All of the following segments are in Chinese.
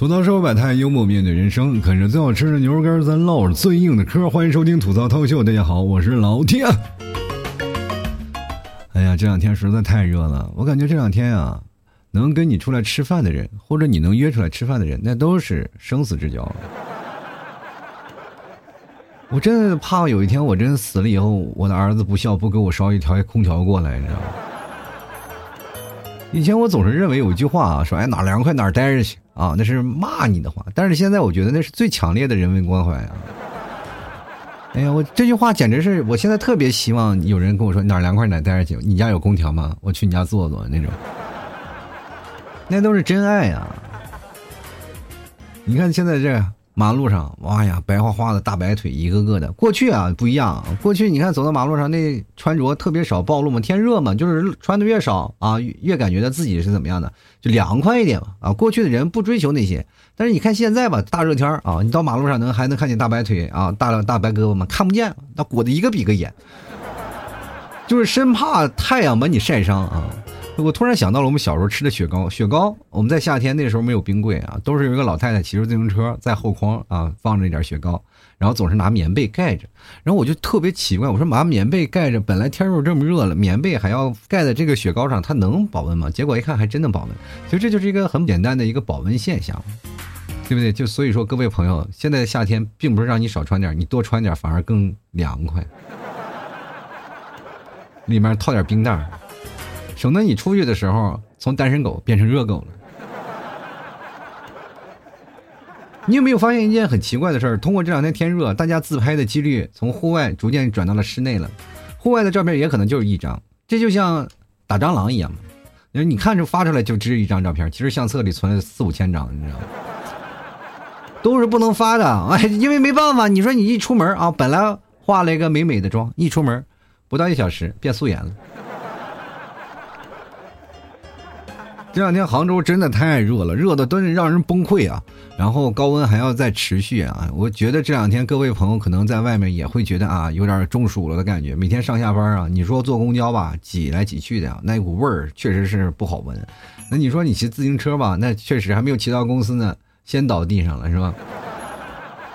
吐槽社会百态，幽默面对人生，啃着最好吃的牛肉干，咱唠着最硬的嗑。欢迎收听吐槽涛秀，大家好，我是老天。哎呀，这两天实在太热了，我感觉这两天啊，能跟你出来吃饭的人，或者你能约出来吃饭的人，那都是生死之交。我真的怕有一天我真死了以后，我的儿子不孝不给我捎一条空调过来，你知道吗？以前我总是认为有一句话啊，说哎哪凉快哪待着去啊，那是骂你的话。但是现在我觉得那是最强烈的人文关怀啊！哎呀，我这句话简直是，我现在特别希望有人跟我说哪凉快哪待着去。你家有空调吗？我去你家坐坐那种，那都是真爱啊！你看现在这。马路上，哇呀，白花花的大白腿，一个个的。过去啊，不一样。过去你看，走到马路上，那穿着特别少，暴露嘛。天热嘛，就是穿的越少啊，越感觉到自己是怎么样的，就凉快一点嘛。啊，过去的人不追求那些，但是你看现在吧，大热天啊，你到马路上能还能看见大白腿啊，大大白胳膊吗？看不见，那裹得一个比一个严，就是生怕太阳把你晒伤啊。我突然想到了我们小时候吃的雪糕，雪糕我们在夏天那时候没有冰柜啊，都是有一个老太太骑着自行车在后筐啊放着一点雪糕，然后总是拿棉被盖着，然后我就特别奇怪，我说拿棉被盖着，本来天又这么热了，棉被还要盖在这个雪糕上，它能保温吗？结果一看还真能保温，其实这就是一个很简单的一个保温现象，对不对？就所以说各位朋友，现在夏天并不是让你少穿点，你多穿点反而更凉快，里面套点冰袋。省得你出去的时候从单身狗变成热狗了。你有没有发现一件很奇怪的事儿？通过这两天天热，大家自拍的几率从户外逐渐转到了室内了。户外的照片也可能就是一张，这就像打蟑螂一样嘛。你看着发出来就只一张照片，其实相册里存了四五千张，你知道吗？都是不能发的，哎，因为没办法。你说你一出门啊，本来化了一个美美的妆，一出门不到一小时变素颜了。这两天杭州真的太热了，热的都是让人崩溃啊！然后高温还要再持续啊！我觉得这两天各位朋友可能在外面也会觉得啊，有点中暑了的感觉。每天上下班啊，你说坐公交吧，挤来挤去的，那股味儿确实是不好闻。那你说你骑自行车吧，那确实还没有骑到公司呢，先倒地上了是吧？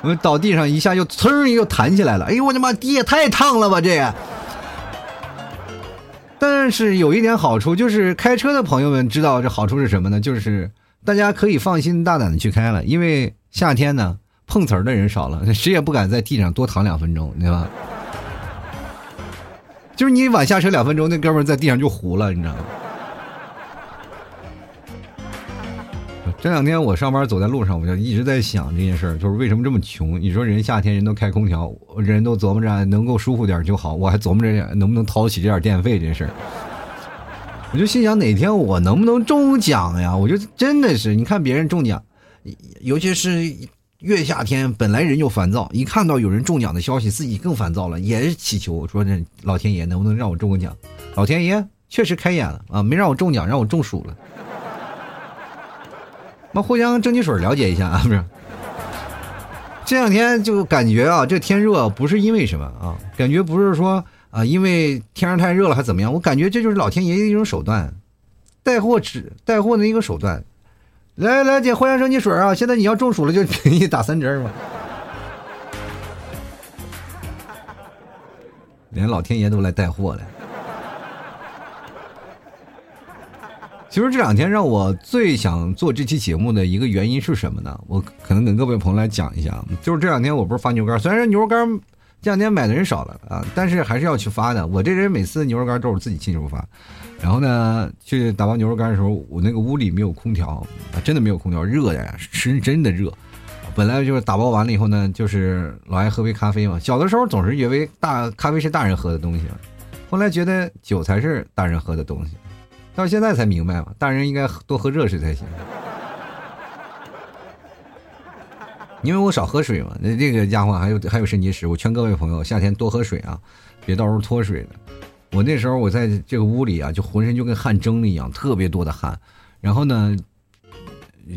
我倒地上一下又噌又弹起来了，哎呦我的妈，地也太烫了吧这！但是有一点好处，就是开车的朋友们知道这好处是什么呢？就是大家可以放心大胆的去开了，因为夏天呢碰瓷儿的人少了，谁也不敢在地上多躺两分钟，对吧？就是你晚下车两分钟，那哥们儿在地上就糊了，你知道吗？这两天我上班走在路上，我就一直在想这件事儿，就是为什么这么穷？你说人夏天人都开空调，人都琢磨着能够舒服点就好，我还琢磨着能不能掏得起这点电费这事儿。我就心想哪天我能不能中奖呀？我就真的是，你看别人中奖，尤其是越夏天，本来人就烦躁，一看到有人中奖的消息，自己更烦躁了，也是祈求说这老天爷能不能让我中个奖？老天爷确实开眼了啊，没让我中奖，让我中暑了。那互相蒸汽水了解一下啊，不是？这两天就感觉啊，这天热不是因为什么啊？感觉不是说啊，因为天上太热了还怎么样？我感觉这就是老天爷的一种手段，带货只带货的一个手段。来来，姐，互相蒸汽水啊！现在你要中暑了，就 给你打三针嘛。连老天爷都来带货了。其实这两天让我最想做这期节目的一个原因是什么呢？我可能跟各位朋友来讲一下，就是这两天我不是发牛肉干，虽然牛肉干这两天买的人少了啊，但是还是要去发的。我这人每次牛肉干都是自己亲手发，然后呢，去打包牛肉干的时候，我那个屋里没有空调，啊真的没有空调，热呀，是真的热。本来就是打包完了以后呢，就是老爱喝杯咖啡嘛。小的时候总是以为大咖啡是大人喝的东西，后来觉得酒才是大人喝的东西。到现在才明白嘛，大人应该多喝热水才行。因为我少喝水嘛，那这个家伙还有还有肾结石。我劝各位朋友，夏天多喝水啊，别到时候脱水了。我那时候我在这个屋里啊，就浑身就跟汗蒸了一样，特别多的汗。然后呢，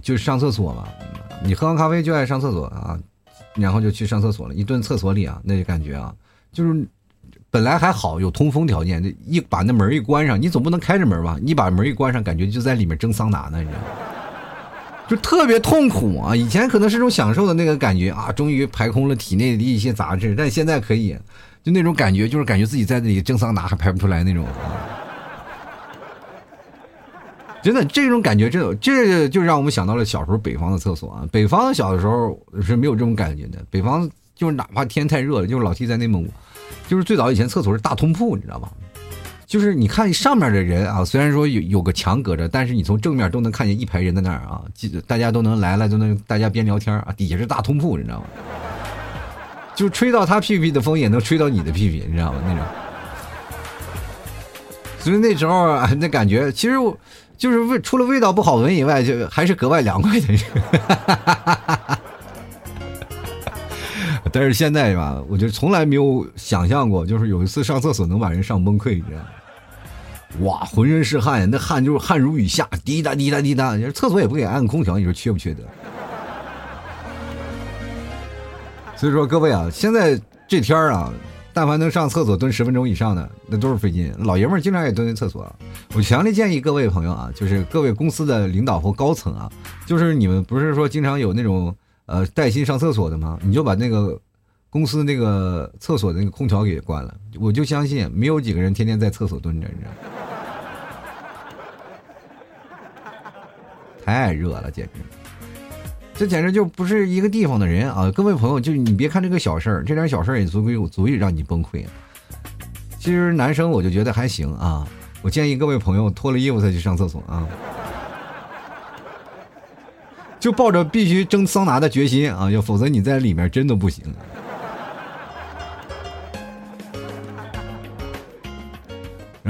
就上厕所嘛，你喝完咖啡就爱上厕所啊，然后就去上厕所了。一蹲厕所里啊，那感觉啊，就是。本来还好，有通风条件，一把那门一关上，你总不能开着门吧？你把门一关上，感觉就在里面蒸桑拿呢，你知道吗？就特别痛苦啊！以前可能是种享受的那个感觉啊，终于排空了体内的一些杂质，但现在可以，就那种感觉，就是感觉自己在那里蒸桑拿还排不出来那种。真的，这种感觉，这这就让我们想到了小时候北方的厕所啊。北方小的时候是没有这种感觉的，北方就是哪怕天太热了，就是老弟在内蒙古，就是最早以前厕所是大通铺，你知道吗？就是你看上面的人啊，虽然说有有个墙隔着，但是你从正面都能看见一排人在那儿啊，大家都能来了，都能大家边聊天啊。底下是大通铺，你知道吗？就吹到他屁屁的风也能吹到你的屁屁，你知道吗？那种。所以那时候啊，那感觉其实就是味除了味道不好闻以外，就还是格外凉快的。但是现在吧，我就从来没有想象过，就是有一次上厕所能把人上崩溃，你知道吗？哇，浑身是汗，那汗就是汗如雨下，滴答滴答滴答。你说厕所也不给按空调，你说缺不缺德？所以说各位啊，现在这天儿啊，但凡能上厕所蹲十分钟以上的，那都是费劲。老爷们儿经常也蹲在厕所。我强烈建议各位朋友啊，就是各位公司的领导或高层啊，就是你们不是说经常有那种呃带薪上厕所的吗？你就把那个公司那个厕所那个空调给关了。我就相信没有几个人天天在厕所蹲着，你知道。太热了，简直！这简直就不是一个地方的人啊！各位朋友，就你别看这个小事儿，这点小事儿也足够足以让你崩溃。其实男生我就觉得还行啊，我建议各位朋友脱了衣服再去上厕所啊，就抱着必须蒸桑拿的决心啊，要否则你在里面真的不行。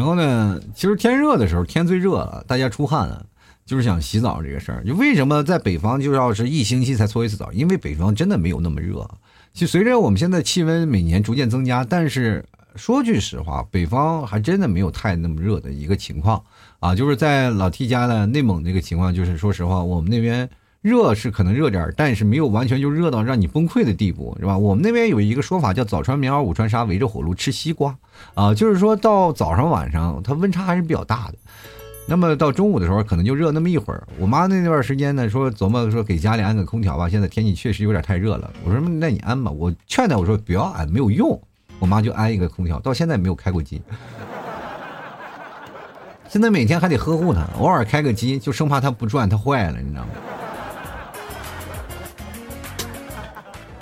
然后呢，其实天热的时候，天最热了，大家出汗了。就是想洗澡这个事儿，就为什么在北方就要是一星期才搓一次澡？因为北方真的没有那么热。就随着我们现在气温每年逐渐增加，但是说句实话，北方还真的没有太那么热的一个情况啊。就是在老 T 家的内蒙这个情况，就是说实话，我们那边热是可能热点儿，但是没有完全就热到让你崩溃的地步，是吧？我们那边有一个说法叫早穿棉袄，午穿纱，围着火炉吃西瓜啊，就是说到早上晚上它温差还是比较大的。那么到中午的时候，可能就热那么一会儿。我妈那段时间呢，说琢磨说给家里安个空调吧。现在天气确实有点太热了。我说那你安吧。我劝她我说不要安，没有用。我妈就安一个空调，到现在没有开过机。现在每天还得呵护它，偶尔开个机，就生怕它不转，它坏了，你知道吗？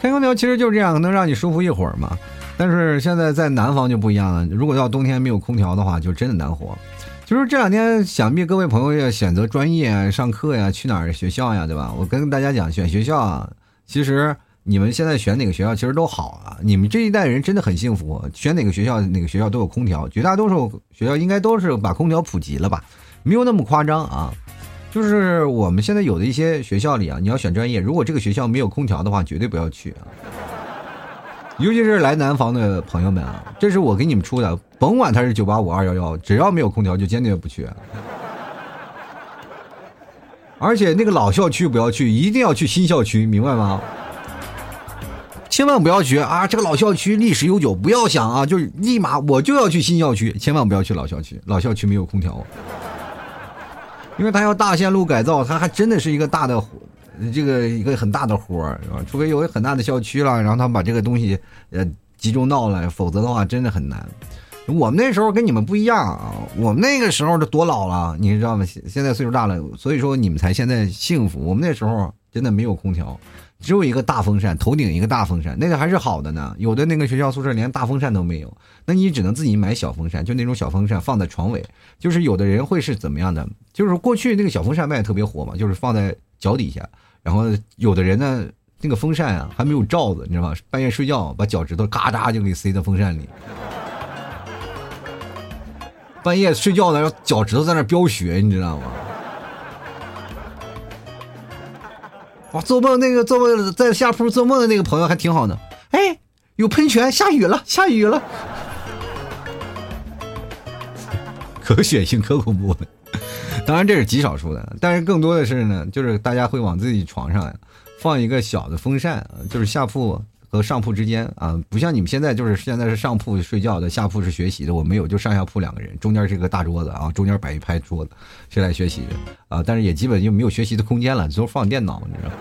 开空调其实就是这样，能让你舒服一会儿嘛。但是现在在南方就不一样了，如果到冬天没有空调的话，就真的难活。就是这两天，想必各位朋友要选择专业、上课呀、去哪儿学校呀，对吧？我跟大家讲，选学校啊，其实你们现在选哪个学校其实都好啊。你们这一代人真的很幸福，选哪个学校哪个学校都有空调，绝大多数学校应该都是把空调普及了吧？没有那么夸张啊。就是我们现在有的一些学校里啊，你要选专业，如果这个学校没有空调的话，绝对不要去啊。尤其是来南方的朋友们啊，这是我给你们出的，甭管他是九八五二幺幺，只要没有空调就坚决不去。而且那个老校区不要去，一定要去新校区，明白吗？千万不要去啊！这个老校区历史悠久，不要想啊，就立马我就要去新校区，千万不要去老校区，老校区没有空调，因为他要大线路改造，他还真的是一个大的。这个一个很大的活儿是吧？除非有很大的校区了，然后他们把这个东西呃集中到了，否则的话真的很难。我们那时候跟你们不一样啊，我们那个时候都多老了，你知道吗？现现在岁数大了，所以说你们才现在幸福。我们那时候真的没有空调，只有一个大风扇，头顶一个大风扇，那个还是好的呢。有的那个学校宿舍连大风扇都没有，那你只能自己买小风扇，就那种小风扇放在床尾。就是有的人会是怎么样的？就是过去那个小风扇卖的特别火嘛，就是放在脚底下。然后有的人呢，那个风扇啊还没有罩子，你知道吗？半夜睡觉把脚趾头嘎扎就给塞到风扇里。半夜睡觉呢，脚趾头在那飙血，你知道吗？哇，做梦那个做梦在下铺做梦的那个朋友还挺好呢。哎，有喷泉，下雨了，下雨了，可血腥可恐怖了。当然这是极少数的，但是更多的是呢，就是大家会往自己床上放一个小的风扇，就是下铺和上铺之间啊，不像你们现在就是现在是上铺睡觉的，下铺是学习的。我没有，就上下铺两个人，中间是个大桌子啊，中间摆一排桌子，是来学习的啊。但是也基本就没有学习的空间了，都放电脑，你知道。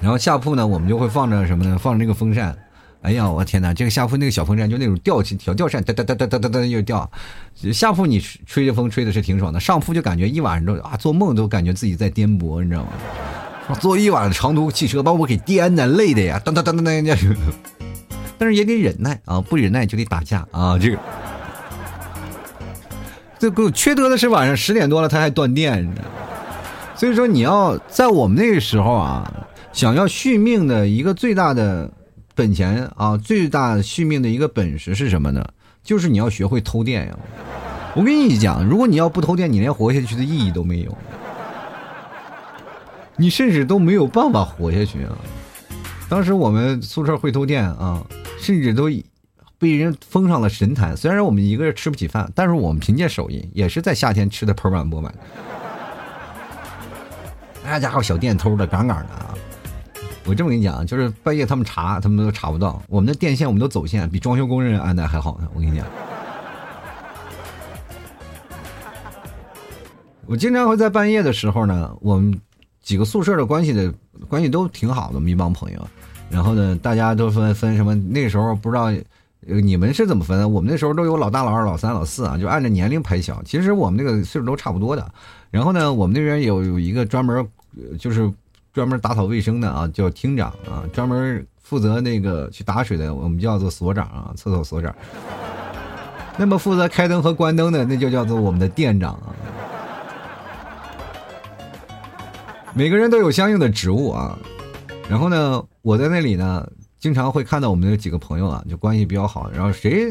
然后下铺呢，我们就会放着什么呢？放着那个风扇。哎呀，我天哪！这个下铺那个小风扇就那种吊起小吊扇，哒哒哒哒哒哒哒又掉。下铺你吹着风吹的是挺爽的，上铺就感觉一晚上都啊做梦都感觉自己在颠簸，你知道吗？坐一晚长途汽车把我给颠的累的呀，当当当当当。但是也得忍耐啊，不忍耐就得打架啊。这个，这个缺德的是晚上十点多了他还断电，所以说你要在我们那个时候啊，想要续命的一个最大的。本钱啊，最大续命的一个本事是什么呢？就是你要学会偷电呀！我跟你讲，如果你要不偷电，你连活下去的意义都没有，你甚至都没有办法活下去啊！当时我们宿舍会偷电啊，甚至都被人封上了神坛。虽然我们一个人吃不起饭，但是我们凭借手艺，也是在夏天吃的盆满钵满。那家伙小电偷的杠杠的啊！我这么跟你讲，就是半夜他们查，他们都查不到。我们的电线，我们都走线，比装修工人安的还好呢。我跟你讲，我经常会在半夜的时候呢，我们几个宿舍的关系的关系都挺好的，一帮朋友。然后呢，大家都分分什么？那时候不知道你们是怎么分的？我们那时候都有老大、老二、老三、老四啊，就按照年龄排小。其实我们那个岁数都差不多的。然后呢，我们那边有有一个专门就是。专门打扫卫生的啊，叫厅长啊；专门负责那个去打水的，我们叫做所长啊，厕所所长。那么负责开灯和关灯的，那就叫做我们的店长啊。每个人都有相应的职务啊。然后呢，我在那里呢，经常会看到我们的几个朋友啊，就关系比较好。然后谁？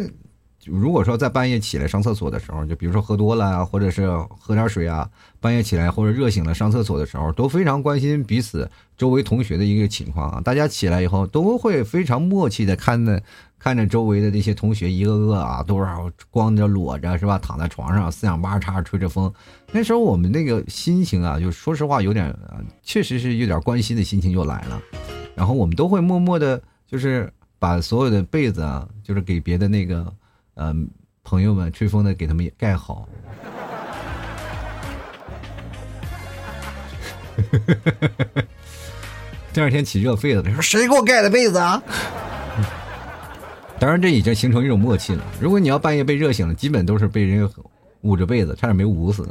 如果说在半夜起来上厕所的时候，就比如说喝多了啊，或者是喝点水啊，半夜起来或者热醒了上厕所的时候，都非常关心彼此周围同学的一个情况啊。大家起来以后都会非常默契的看着看着周围的这些同学一个个啊，都是光着裸着是吧，躺在床上四仰八叉吹着风。那时候我们那个心情啊，就说实话有点，确实是有点关心的心情又来了。然后我们都会默默的，就是把所有的被子啊，就是给别的那个。嗯，朋友们吹风的给他们也盖好。第二天起热痱子，他说：“谁给我盖的被子啊？”当然，这已经形成一种默契了。如果你要半夜被热醒了，基本都是被人捂着被子，差点没捂死。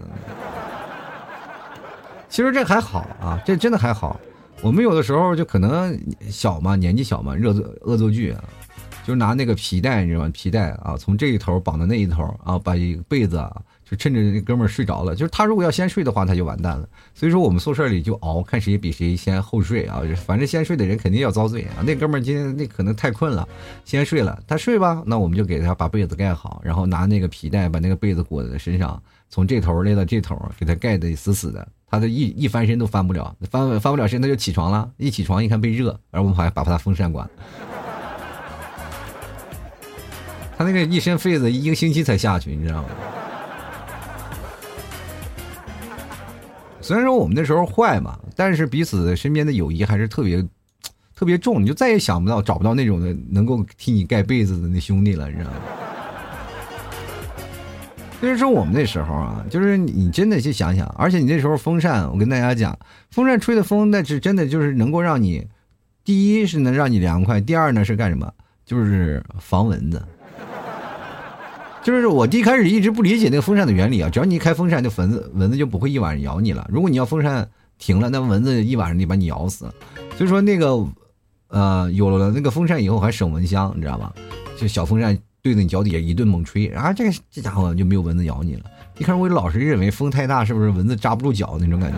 其实这还好啊，这真的还好。我们有的时候就可能小嘛，年纪小嘛，热作恶作剧啊。就拿那个皮带，你知道吗？皮带啊，从这一头绑到那一头啊，把一被子啊，就趁着那哥们儿睡着了。就是他如果要先睡的话，他就完蛋了。所以说我们宿舍里就熬，看谁比谁先后睡啊。反正先睡的人肯定要遭罪啊。那哥们儿今天那可能太困了，先睡了。他睡吧，那我们就给他把被子盖好，然后拿那个皮带把那个被子裹在身上，从这头勒到这头，给他盖得死死的。他的一一翻身都翻不了，翻翻不了身他就起床了。一起床一看被热，然后我们还把他风扇关了。他那个一身痱子，一个星期才下去，你知道吗？虽然说我们那时候坏嘛，但是彼此身边的友谊还是特别特别重，你就再也想不到找不到那种的能够替你盖被子的那兄弟了，你知道吗？所以说我们那时候啊，就是你真的去想想，而且你那时候风扇，我跟大家讲，风扇吹的风那是真的就是能够让你，第一是能让你凉快，第二呢是干什么？就是防蚊子。就是我一开始一直不理解那个风扇的原理啊，只要你一开风扇，就蚊子蚊子就不会一晚上咬你了。如果你要风扇停了，那蚊子一晚上得把你咬死。所以说那个，呃，有了那个风扇以后还省蚊香，你知道吧？就小风扇对着你脚底下一顿猛吹，啊，这个这家伙就没有蚊子咬你了。一开始我老是认为风太大是不是蚊子扎不住脚那种感觉？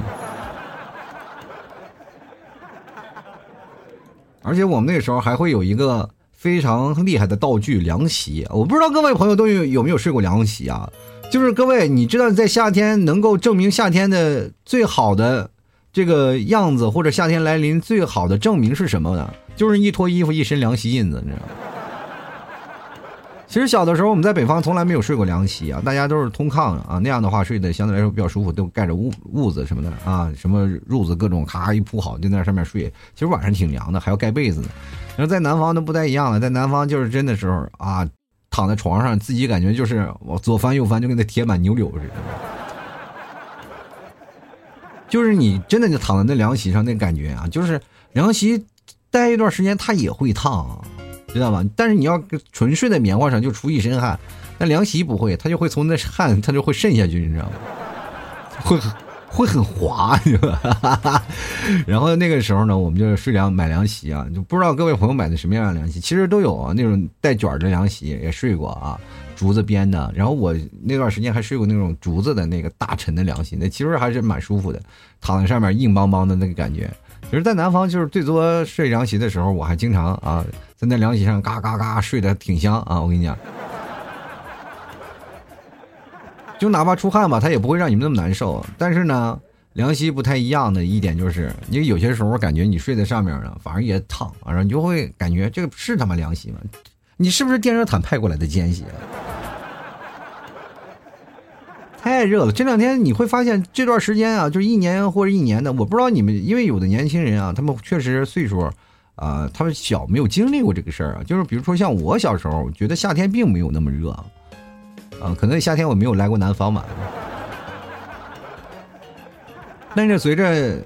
而且我们那时候还会有一个。非常厉害的道具凉席，我不知道各位朋友都有有没有睡过凉席啊？就是各位，你知道在夏天能够证明夏天的最好的这个样子，或者夏天来临最好的证明是什么呢？就是一脱衣服一身凉席印子，你知道吗？其实小的时候我们在北方从来没有睡过凉席啊，大家都是通炕啊，那样的话睡得相对来说比较舒服，都盖着屋屋子什么的啊，什么褥子各种咔一铺好就在那上面睡。其实晚上挺凉的，还要盖被子呢。然后在南方都不太一样了，在南方就是真的时候啊，躺在床上自己感觉就是我左翻右翻就跟那铁板牛柳似的，就是你真的就躺在那凉席上那感觉啊，就是凉席待一段时间它也会烫。知道吧？但是你要纯睡在棉花上，就出一身汗。那凉席不会，它就会从那汗，它就会渗下去，你知道吗？会会很滑，是吧？然后那个时候呢，我们就睡凉买凉席啊，就不知道各位朋友买的什么样的凉席，其实都有啊，那种带卷的凉席也睡过啊，竹子编的。然后我那段时间还睡过那种竹子的那个大沉的凉席，那其实还是蛮舒服的，躺在上面硬邦邦的那个感觉。其实，在南方就是最多睡凉席的时候，我还经常啊，在那凉席上嘎嘎嘎睡得挺香啊！我跟你讲，就哪怕出汗吧，它也不会让你们那么难受。但是呢，凉席不太一样的一点就是，你有些时候感觉你睡在上面呢，反而也烫，然后你就会感觉这个是他妈凉席吗？你是不是电热毯派过来的奸细？太热了，这两天你会发现这段时间啊，就是一年或者一年的，我不知道你们，因为有的年轻人啊，他们确实岁数，啊，他们小没有经历过这个事儿啊，就是比如说像我小时候，觉得夏天并没有那么热，啊，可能夏天我没有来过南方吧，但是随着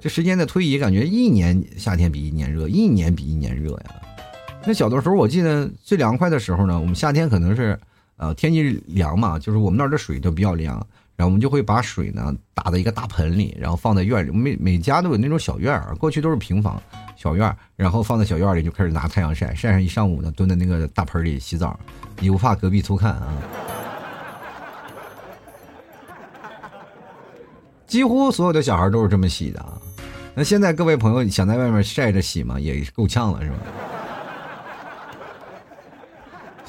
这时间的推移，感觉一年夏天比一年热，一年比一年热呀。那小的时候，我记得最凉快的时候呢，我们夏天可能是。呃，天气凉嘛，就是我们那儿的水都比较凉，然后我们就会把水呢打在一个大盆里，然后放在院里。每每家都有那种小院儿，过去都是平房小院儿，然后放在小院里就开始拿太阳晒，晒上一上午呢，蹲在那个大盆里洗澡，也不怕隔壁偷看啊。几乎所有的小孩都是这么洗的啊。那现在各位朋友想在外面晒着洗嘛，也够呛了，是吧？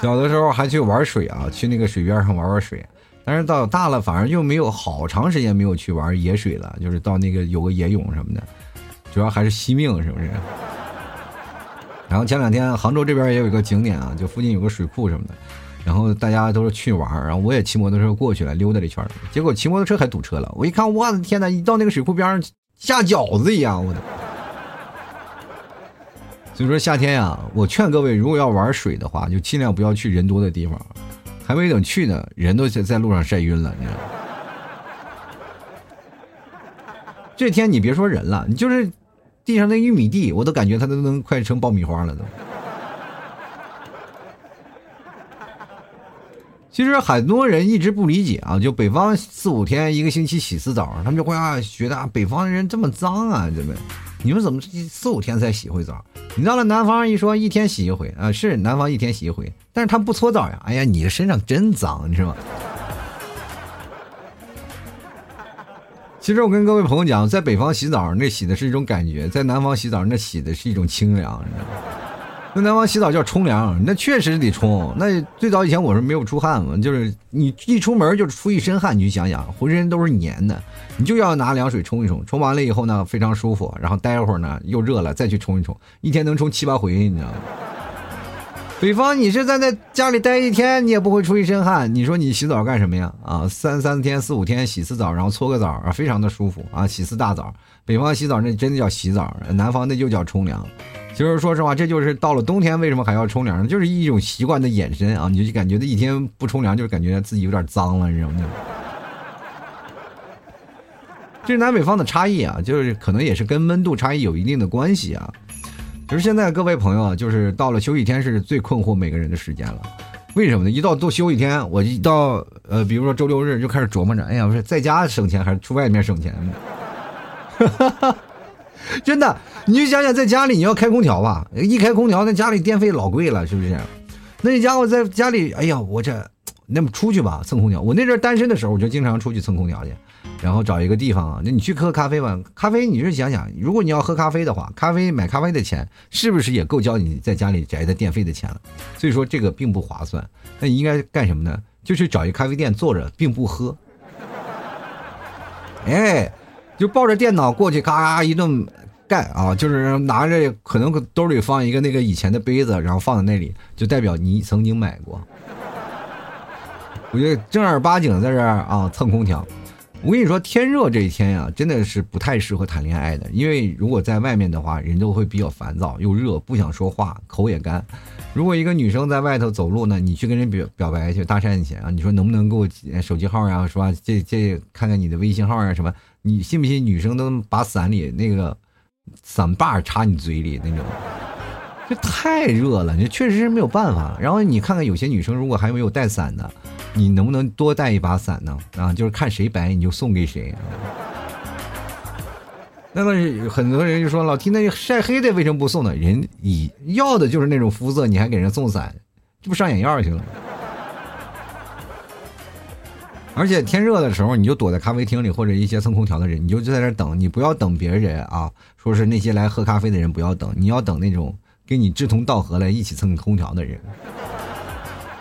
小的时候还去玩水啊，去那个水边上玩玩水，但是到大了反而又没有好长时间没有去玩野水了，就是到那个有个野泳什么的，主要还是惜命是不是？然后前两天杭州这边也有一个景点啊，就附近有个水库什么的，然后大家都是去玩，然后我也骑摩托车过去了溜达了一圈，结果骑摩托车还堵车了，我一看我的天呐，一到那个水库边上下饺子一样，我的。所以说夏天呀，我劝各位，如果要玩水的话，就尽量不要去人多的地方。还没等去呢，人都在在路上晒晕了，你知道吗？这天你别说人了，你就是地上那玉米地，我都感觉它都能快成爆米花了都。其实很多人一直不理解啊，就北方四五天一个星期洗次澡，他们就会啊觉得啊北方人这么脏啊，对不对？你们怎么四五天才洗回澡？你到了南方一说一天洗一回啊，是南方一天洗一回，但是他不搓澡呀。哎呀，你的身上真脏，你知道吗？其实我跟各位朋友讲，在北方洗澡那洗的是一种感觉，在南方洗澡那洗的是一种清凉，你知道吗？那南方洗澡叫冲凉，那确实得冲。那最早以前我是没有出汗嘛，就是你一出门就出一身汗，你去想想，浑身都是黏的，你就要拿凉水冲一冲，冲完了以后呢，非常舒服。然后待会儿呢又热了，再去冲一冲，一天能冲七八回，你知道吗？北方你是在那家里待一天，你也不会出一身汗，你说你洗澡干什么呀？啊，三三天四五天洗次澡，然后搓个澡啊，非常的舒服啊，洗次大澡。北方洗澡那真的叫洗澡，南方那就叫冲凉。其实说实话，这就是到了冬天为什么还要冲凉呢？就是一种习惯的延伸啊！你就感觉这一天不冲凉，就是感觉自己有点脏了，你知道吗？这是南北方的差异啊，就是可能也是跟温度差异有一定的关系啊。就是现在各位朋友啊，就是到了休息天是最困惑每个人的时间了。为什么呢？一到都休一天，我一到呃，比如说周六日就开始琢磨着，哎呀，不是在家省钱还是出外面省钱？哈哈哈。真的，你就想想，在家里你要开空调吧，一开空调，那家里电费老贵了，是不是？那家伙在家里，哎呀，我这，那么出去吧，蹭空调。我那阵单身的时候，我就经常出去蹭空调去，然后找一个地方啊，那你去喝咖啡吧。咖啡，你是想想，如果你要喝咖啡的话，咖啡买咖啡的钱是不是也够交你在家里宅的电费的钱了？所以说这个并不划算。那你应该干什么呢？就去找一咖啡店坐着，并不喝。哎。就抱着电脑过去，嘎一顿盖啊，就是拿着可能兜里放一个那个以前的杯子，然后放在那里，就代表你曾经买过。我觉得正儿八经在这儿啊蹭空调。我跟你说，天热这一天呀，真的是不太适合谈恋爱的，因为如果在外面的话，人都会比较烦躁，又热，不想说话，口也干。如果一个女生在外头走路呢，你去跟人表表白去搭讪去啊，你说能不能给我手机号啊，是吧？这这看看你的微信号啊什么？你信不信女生都把伞里那个伞把插你嘴里那种？这太热了，你确实是没有办法。然后你看看有些女生如果还没有带伞的。你能不能多带一把伞呢？啊，就是看谁白你就送给谁。那么很多人就说老提那晒黑的为什么不送呢？人你要的就是那种肤色，你还给人送伞，这不上眼药去了吗？而且天热的时候，你就躲在咖啡厅里或者一些蹭空调的人，你就在那等，你不要等别人啊，说是那些来喝咖啡的人不要等，你要等那种跟你志同道合来一起蹭空调的人。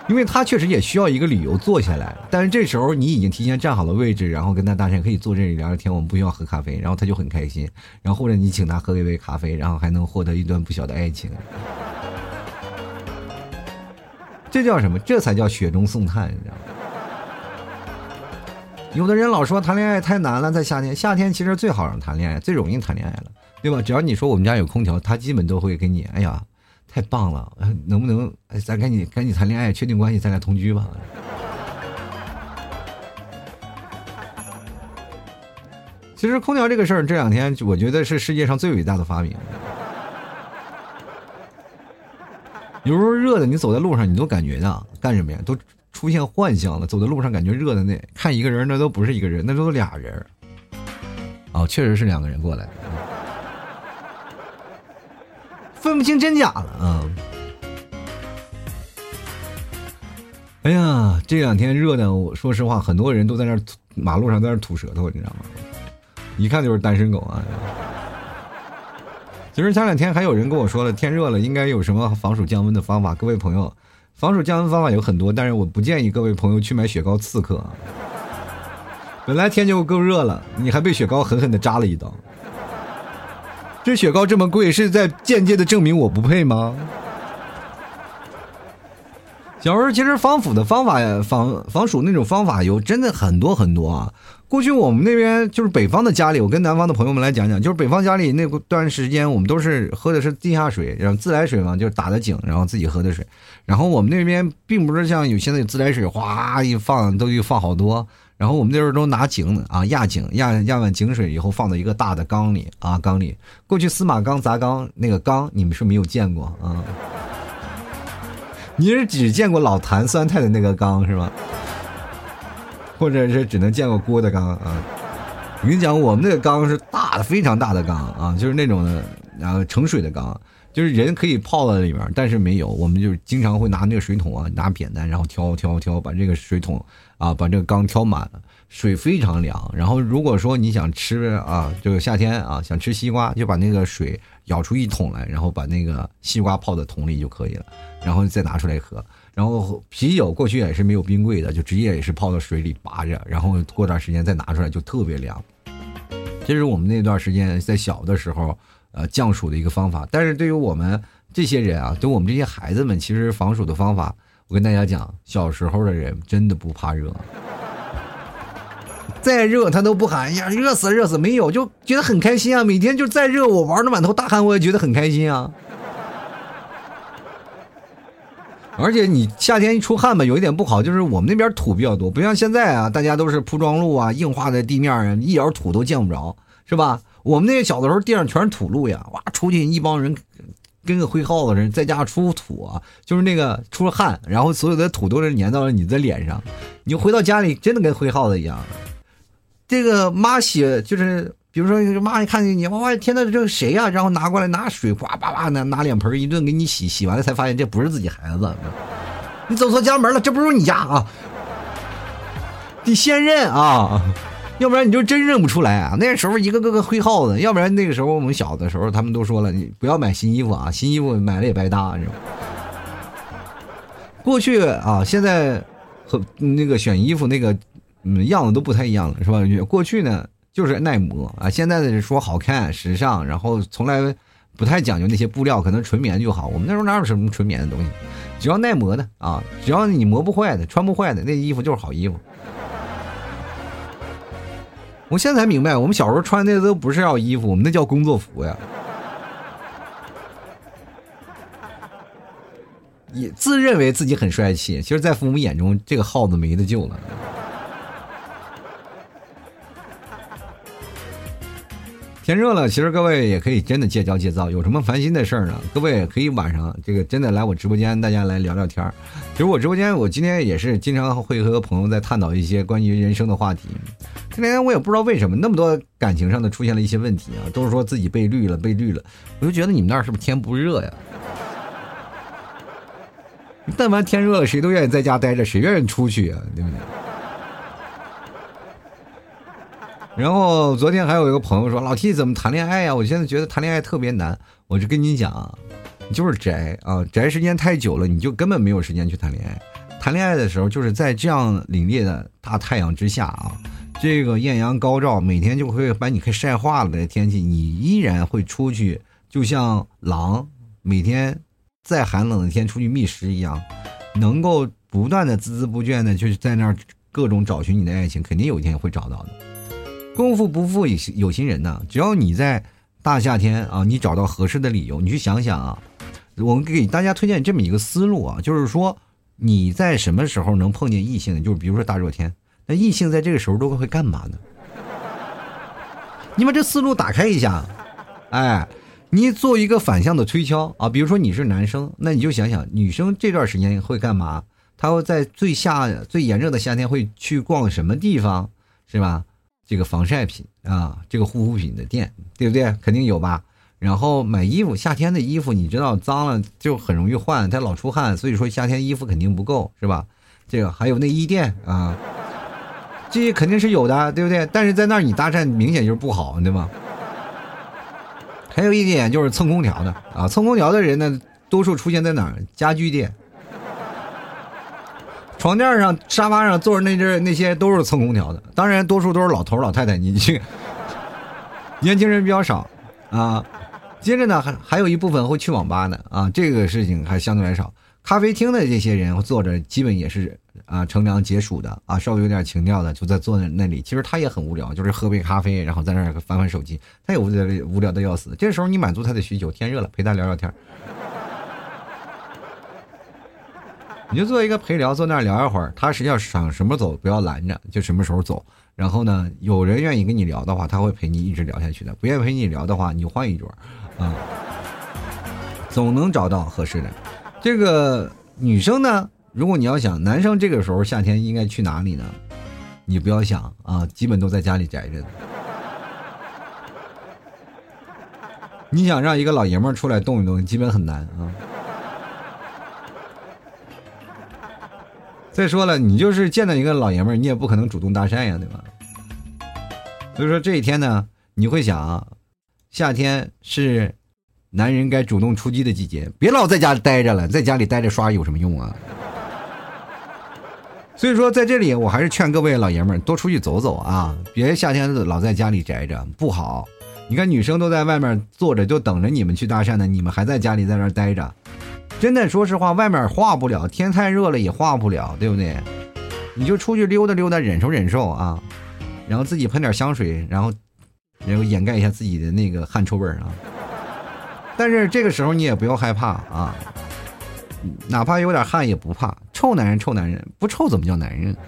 因为他确实也需要一个理由坐下来，但是这时候你已经提前站好了位置，然后跟他搭讪，可以坐这里聊聊天，我们不需要喝咖啡，然后他就很开心，然后或者你请他喝一杯咖啡，然后还能获得一段不小的爱情，这叫什么？这才叫雪中送炭，你知道吗？有的人老说谈恋爱太难了，在夏天，夏天其实最好让谈恋爱，最容易谈恋爱了，对吧？只要你说我们家有空调，他基本都会给你，哎呀。太棒了，能不能咱赶紧赶紧谈恋爱，确定关系，咱俩同居吧？其实空调这个事儿，这两天我觉得是世界上最伟大的发明。有时候热的，你走在路上，你都感觉到，干什么呀？都出现幻象了。走在路上，感觉热的那看一个人，那都不是一个人，那都是俩人。哦，确实是两个人过来。分不清真假了啊！哎呀，这两天热的，我说实话，很多人都在那马路上在那吐舌头，你知道吗？一看就是单身狗啊！其实前两天还有人跟我说了，天热了，应该有什么防暑降温的方法？各位朋友，防暑降温方法有很多，但是我不建议各位朋友去买雪糕刺客。本来天就够热了，你还被雪糕狠狠的扎了一刀。这雪糕这么贵，是在间接的证明我不配吗？小时候其实防腐的方法，防防暑那种方法有真的很多很多啊。过去我们那边就是北方的家里，我跟南方的朋友们来讲讲，就是北方家里那段时间，我们都是喝的是地下水，然后自来水嘛，就是打的井，然后自己喝的水。然后我们那边并不是像有现在自来水哗一放都就放好多。然后我们那时候都拿井啊压井压压完井水以后放到一个大的缸里啊缸里。过去司马缸砸缸那个缸你们是没有见过啊？你是只见过老坛酸菜的那个缸是吗？或者是只能见过锅的缸啊？我跟你讲，我们那个缸是大的非常大的缸啊，就是那种然后盛水的缸，就是人可以泡在里面，但是没有，我们就经常会拿那个水桶啊拿扁担然后挑挑挑把这个水桶。啊，把这个缸挑满了，水非常凉。然后如果说你想吃啊，这个夏天啊想吃西瓜，就把那个水舀出一桶来，然后把那个西瓜泡在桶里就可以了，然后再拿出来喝。然后啤酒过去也是没有冰柜的，就直接也是泡到水里拔着，然后过段时间再拿出来就特别凉。这是我们那段时间在小的时候呃降暑的一个方法。但是对于我们这些人啊，对我们这些孩子们，其实防暑的方法。我跟大家讲，小时候的人真的不怕热，再热他都不喊呀，热死热死，没有就觉得很开心啊。每天就再热，我玩的满头大汗，我也觉得很开心啊。而且你夏天一出汗吧，有一点不好，就是我们那边土比较多，不像现在啊，大家都是铺装路啊，硬化的地面啊，一点土都见不着，是吧？我们那个小的时候，地上全是土路呀，哇，出去一帮人。跟个挥耗子似的，在家出土啊，就是那个出了汗，然后所有的土都是粘到了你的脸上，你回到家里真的跟挥耗子一样。这个妈洗就是，比如说妈一看见你，哇天呐，这谁呀？然后拿过来拿水，哗叭叭拿拿脸盆一顿给你洗，洗完了才发现这不是自己孩子，你走错家门了，这不是你家啊，得先认啊。要不然你就真认不出来啊！那时候一个个个灰耗子，要不然那个时候我们小的时候，他们都说了，你不要买新衣服啊，新衣服买了也白搭，是吧？过去啊，现在和那个选衣服那个样子都不太一样了，是吧？过去呢。就是耐磨啊。现在的说好看、时尚，然后从来不太讲究那些布料，可能纯棉就好。我们那时候哪有什么纯棉的东西？只要耐磨的啊，只要你磨不坏的、穿不坏的，那衣服就是好衣服。我现在才明白，我们小时候穿那都不是叫衣服，我们那叫工作服呀。也自认为自己很帅气，其实，在父母眼中，这个耗子没得救了。天热了，其实各位也可以真的戒骄戒躁，有什么烦心的事儿呢？各位可以晚上这个真的来我直播间，大家来聊聊天儿。其实我直播间，我今天也是经常会和朋友在探讨一些关于人生的话题。今天我也不知道为什么那么多感情上的出现了一些问题啊，都是说自己被绿了，被绿了。我就觉得你们那儿是不是天不热呀？但凡天热了，谁都愿意在家待着，谁愿意出去啊？对不对？然后昨天还有一个朋友说：“老 T 怎么谈恋爱呀？我现在觉得谈恋爱特别难。”我就跟你讲，你就是宅啊，宅时间太久了，你就根本没有时间去谈恋爱。谈恋爱的时候，就是在这样凛冽的大太阳之下啊，这个艳阳高照，每天就会把你给晒化了的天气，你依然会出去，就像狼每天。在寒冷的天出去觅食一样，能够不断的孜孜不倦的去在那儿各种找寻你的爱情，肯定有一天会找到的。功夫不负有有心人呐，只要你在大夏天啊，你找到合适的理由，你去想想啊，我们给大家推荐这么一个思路啊，就是说你在什么时候能碰见异性？就是比如说大热天，那异性在这个时候都会干嘛呢？你把这思路打开一下，哎。你做一个反向的推敲啊，比如说你是男生，那你就想想女生这段时间会干嘛？她会在最夏最炎热的夏天会去逛什么地方，是吧？这个防晒品啊，这个护肤品的店，对不对？肯定有吧。然后买衣服，夏天的衣服你知道脏了就很容易换，她老出汗，所以说夏天衣服肯定不够，是吧？这个还有内衣店啊，这些肯定是有的，对不对？但是在那儿你搭讪明显就是不好，对吗？还有一点就是蹭空调的啊，蹭空调的人呢，多数出现在哪儿？家具店、床垫上、沙发上坐着那阵那些都是蹭空调的。当然，多数都是老头老太太，你去，年轻人比较少啊。接着呢，还还有一部分会去网吧的啊，这个事情还相对来少。咖啡厅的这些人坐着，基本也是。啊，乘凉解暑的啊，稍微有点情调的，就在坐在那里。其实他也很无聊，就是喝杯咖啡，然后在那儿翻翻手机。他也无聊无聊的要死。这时候你满足他的需求，天热了陪他聊聊天 你就做一个陪聊，坐那儿聊一会儿。他实际上想什么走，不要拦着，就什么时候走。然后呢，有人愿意跟你聊的话，他会陪你一直聊下去的；不愿意陪你聊的话，你换一桌啊。总能找到合适的。这个女生呢？如果你要想男生这个时候夏天应该去哪里呢？你不要想啊，基本都在家里宅着。你想让一个老爷们儿出来动一动，基本很难啊。再说了，你就是见到一个老爷们儿，你也不可能主动搭讪呀，对吧？所以说这一天呢，你会想，夏天是男人该主动出击的季节，别老在家待着了，在家里待着刷有什么用啊？所以说，在这里我还是劝各位老爷们儿多出去走走啊，别夏天老在家里宅着，不好。你看女生都在外面坐着，就等着你们去搭讪呢，你们还在家里在那儿待着，真的，说实话，外面化不了，天太热了也化不了，对不对？你就出去溜达溜达，忍受忍受啊，然后自己喷点香水，然后然后掩盖一下自己的那个汗臭味啊。但是这个时候你也不要害怕啊。哪怕有点汗也不怕，臭男人臭男人，不臭怎么叫男人？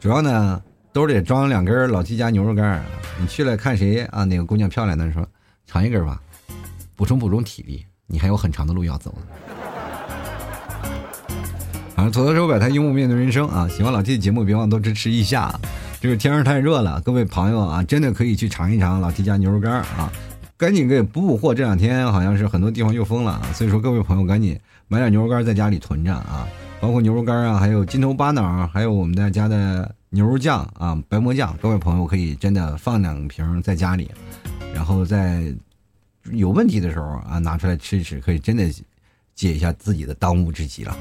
主要呢，兜里装两根老 T 家牛肉干你去了看谁啊？哪个姑娘漂亮的？说尝一根吧，补充补充体力，你还有很长的路要走。反正土豆手摆摊幽默面对人生啊！喜欢老 T 的节目，别忘多支持一下。这个天儿太热了，各位朋友啊，真的可以去尝一尝老 T 家牛肉干啊！赶紧给补补货，这两天好像是很多地方又封了啊，所以说各位朋友赶紧买点牛肉干在家里囤着啊，包括牛肉干啊，还有筋头巴脑，还有我们大家的牛肉酱啊，白馍酱，各位朋友可以真的放两瓶在家里，然后在有问题的时候啊拿出来吃一吃，可以真的解一下自己的当务之急了。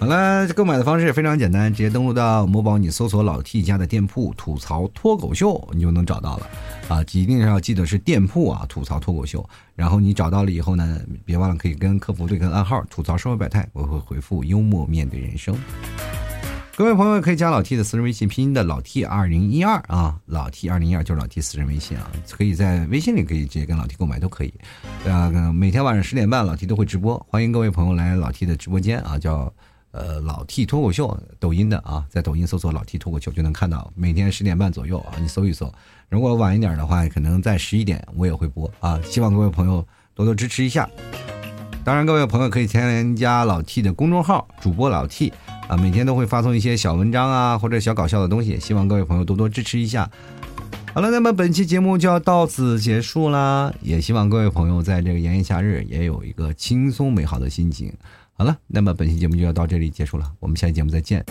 好了，购买的方式非常简单，直接登录到某宝，你搜索老 T 家的店铺“吐槽脱口秀”，你就能找到了。啊，一定要记得是店铺啊，吐槽脱口秀。然后你找到了以后呢，别忘了可以跟客服对个暗号，吐槽社会百态，我会回复幽默面对人生。各位朋友可以加老 T 的私人微信，拼音的老 T 二零一二啊，老 T 二零一二就是老 T 私人微信啊，可以在微信里可以直接跟老 T 购买都可以。啊，每天晚上十点半老 T 都会直播，欢迎各位朋友来老 T 的直播间啊，叫。呃，老 T 脱口秀，抖音的啊，在抖音搜索老 T 脱口秀就能看到，每天十点半左右啊，你搜一搜。如果晚一点的话，可能在十一点我也会播啊，希望各位朋友多多支持一下。当然，各位朋友可以添加老 T 的公众号，主播老 T 啊，每天都会发送一些小文章啊或者小搞笑的东西，希望各位朋友多多支持一下。好了，那么本期节目就要到此结束啦，也希望各位朋友在这个炎炎夏日也有一个轻松美好的心情。好了，那么本期节目就要到这里结束了，我们下期节目再见。